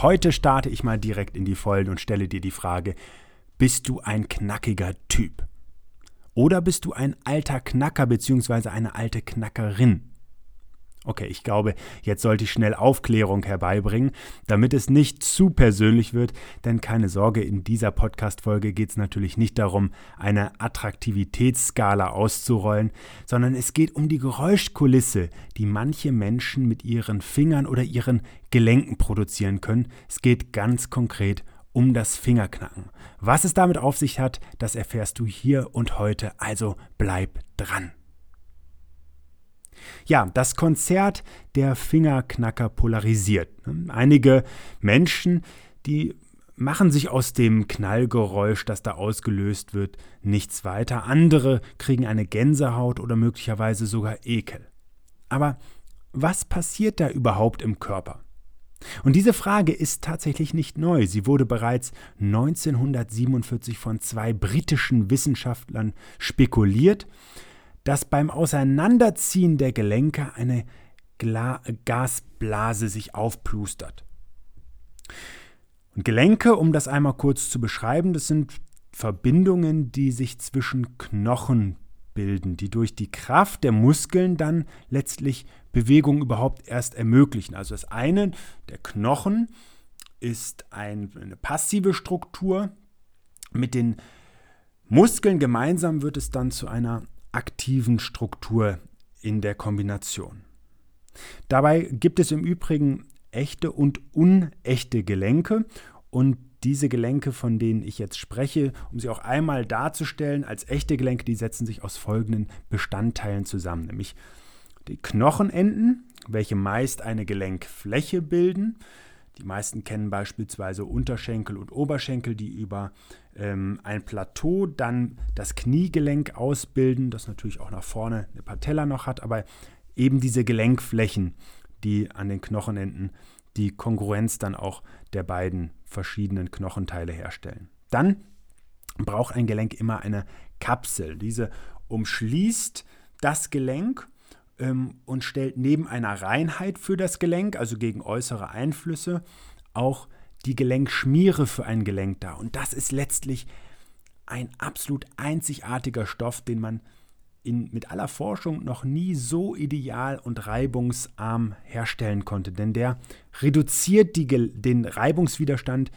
Heute starte ich mal direkt in die Vollen und stelle dir die Frage, bist du ein knackiger Typ? Oder bist du ein alter Knacker bzw. eine alte Knackerin? Okay, ich glaube, jetzt sollte ich schnell Aufklärung herbeibringen, damit es nicht zu persönlich wird, denn keine Sorge, in dieser Podcast-Folge geht es natürlich nicht darum, eine Attraktivitätsskala auszurollen, sondern es geht um die Geräuschkulisse, die manche Menschen mit ihren Fingern oder ihren Gelenken produzieren können. Es geht ganz konkret um das Fingerknacken. Was es damit auf sich hat, das erfährst du hier und heute, also bleib dran. Ja, das Konzert der Fingerknacker polarisiert. Einige Menschen, die machen sich aus dem Knallgeräusch, das da ausgelöst wird, nichts weiter. Andere kriegen eine Gänsehaut oder möglicherweise sogar Ekel. Aber was passiert da überhaupt im Körper? Und diese Frage ist tatsächlich nicht neu. Sie wurde bereits 1947 von zwei britischen Wissenschaftlern spekuliert dass beim Auseinanderziehen der Gelenke eine Gla Gasblase sich aufplustert. Und Gelenke, um das einmal kurz zu beschreiben, das sind Verbindungen, die sich zwischen Knochen bilden, die durch die Kraft der Muskeln dann letztlich Bewegung überhaupt erst ermöglichen. Also das eine, der Knochen, ist ein, eine passive Struktur. Mit den Muskeln gemeinsam wird es dann zu einer aktiven Struktur in der Kombination. Dabei gibt es im Übrigen echte und unechte Gelenke und diese Gelenke, von denen ich jetzt spreche, um sie auch einmal darzustellen als echte Gelenke, die setzen sich aus folgenden Bestandteilen zusammen, nämlich die Knochenenden, welche meist eine Gelenkfläche bilden, die meisten kennen beispielsweise Unterschenkel und Oberschenkel, die über ähm, ein Plateau dann das Kniegelenk ausbilden, das natürlich auch nach vorne eine Patella noch hat, aber eben diese Gelenkflächen, die an den Knochenenden die Kongruenz dann auch der beiden verschiedenen Knochenteile herstellen. Dann braucht ein Gelenk immer eine Kapsel. Diese umschließt das Gelenk ähm, und stellt neben einer Reinheit für das Gelenk, also gegen äußere Einflüsse, auch die Gelenkschmiere für ein Gelenk dar. Und das ist letztlich ein absolut einzigartiger Stoff, den man in, mit aller Forschung noch nie so ideal und reibungsarm herstellen konnte. Denn der reduziert die, den Reibungswiderstand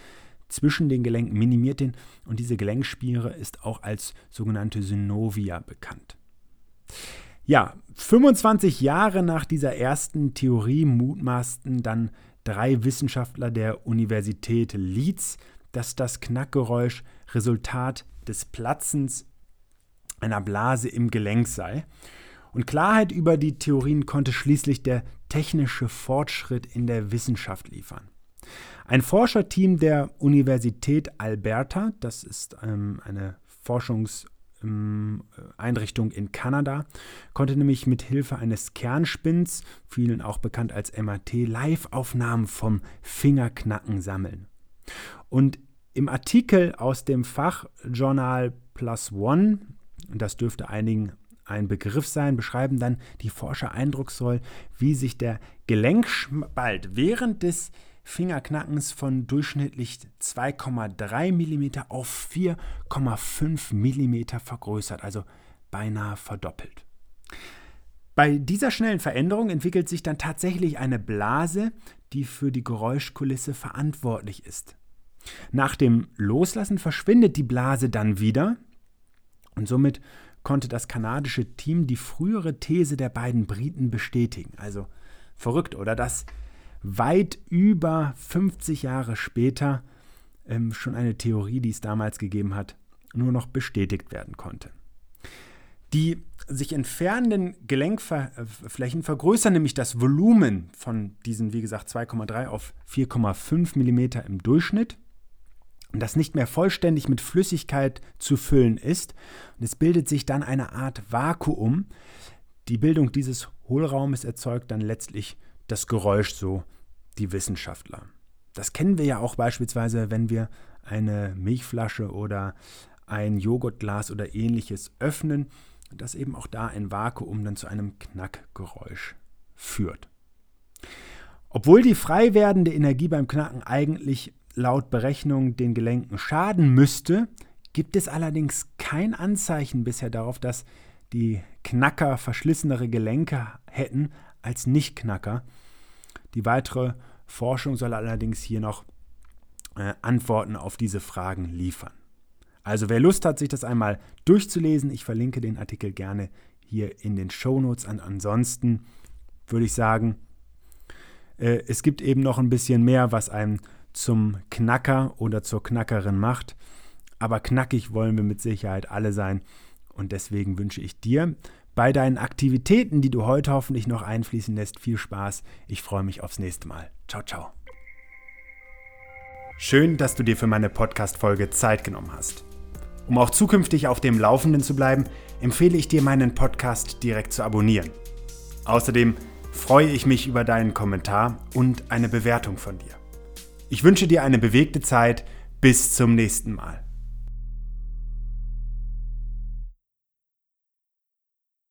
zwischen den Gelenken, minimiert den und diese Gelenkspiere ist auch als sogenannte Synovia bekannt. Ja, 25 Jahre nach dieser ersten Theorie mutmaßten dann drei Wissenschaftler der Universität Leeds, dass das Knackgeräusch Resultat des Platzens einer Blase im Gelenk sei. Und Klarheit über die Theorien konnte schließlich der technische Fortschritt in der Wissenschaft liefern. Ein Forscherteam der Universität Alberta, das ist ähm, eine Forschungs- Einrichtung in Kanada, konnte nämlich mit Hilfe eines Kernspins, vielen auch bekannt als MAT, Live-Aufnahmen vom Fingerknacken sammeln. Und im Artikel aus dem Fachjournal Plus One, das dürfte einigen ein Begriff sein, beschreiben dann die Forscher eindrucksvoll, wie sich der Gelenkspalt während des Fingerknackens von durchschnittlich 2,3 mm auf 4,5 mm vergrößert, also beinahe verdoppelt. Bei dieser schnellen Veränderung entwickelt sich dann tatsächlich eine Blase, die für die Geräuschkulisse verantwortlich ist. Nach dem Loslassen verschwindet die Blase dann wieder und somit konnte das kanadische Team die frühere These der beiden Briten bestätigen. Also verrückt, oder? Dass weit über 50 Jahre später ähm, schon eine Theorie, die es damals gegeben hat, nur noch bestätigt werden konnte. Die sich entfernenden Gelenkflächen vergrößern nämlich das Volumen von diesen, wie gesagt, 2,3 auf 4,5 mm im Durchschnitt und das nicht mehr vollständig mit Flüssigkeit zu füllen ist. Und es bildet sich dann eine Art Vakuum. Die Bildung dieses Hohlraumes erzeugt dann letztlich das Geräusch, so die Wissenschaftler. Das kennen wir ja auch beispielsweise, wenn wir eine Milchflasche oder ein Joghurtglas oder ähnliches öffnen, dass eben auch da ein Vakuum dann zu einem Knackgeräusch führt. Obwohl die frei werdende Energie beim Knacken eigentlich laut Berechnung den Gelenken schaden müsste, gibt es allerdings kein Anzeichen bisher darauf, dass die Knacker verschlissenere Gelenke hätten als Nicht-Knacker. Die weitere Forschung soll allerdings hier noch äh, Antworten auf diese Fragen liefern. Also wer Lust hat, sich das einmal durchzulesen, ich verlinke den Artikel gerne hier in den Shownotes. An ansonsten würde ich sagen, äh, es gibt eben noch ein bisschen mehr, was einem zum Knacker oder zur Knackerin macht. Aber knackig wollen wir mit Sicherheit alle sein. Und deswegen wünsche ich dir bei deinen Aktivitäten, die du heute hoffentlich noch einfließen lässt, viel Spaß. Ich freue mich aufs nächste Mal. Ciao, ciao. Schön, dass du dir für meine Podcast-Folge Zeit genommen hast. Um auch zukünftig auf dem Laufenden zu bleiben, empfehle ich dir, meinen Podcast direkt zu abonnieren. Außerdem freue ich mich über deinen Kommentar und eine Bewertung von dir. Ich wünsche dir eine bewegte Zeit. Bis zum nächsten Mal.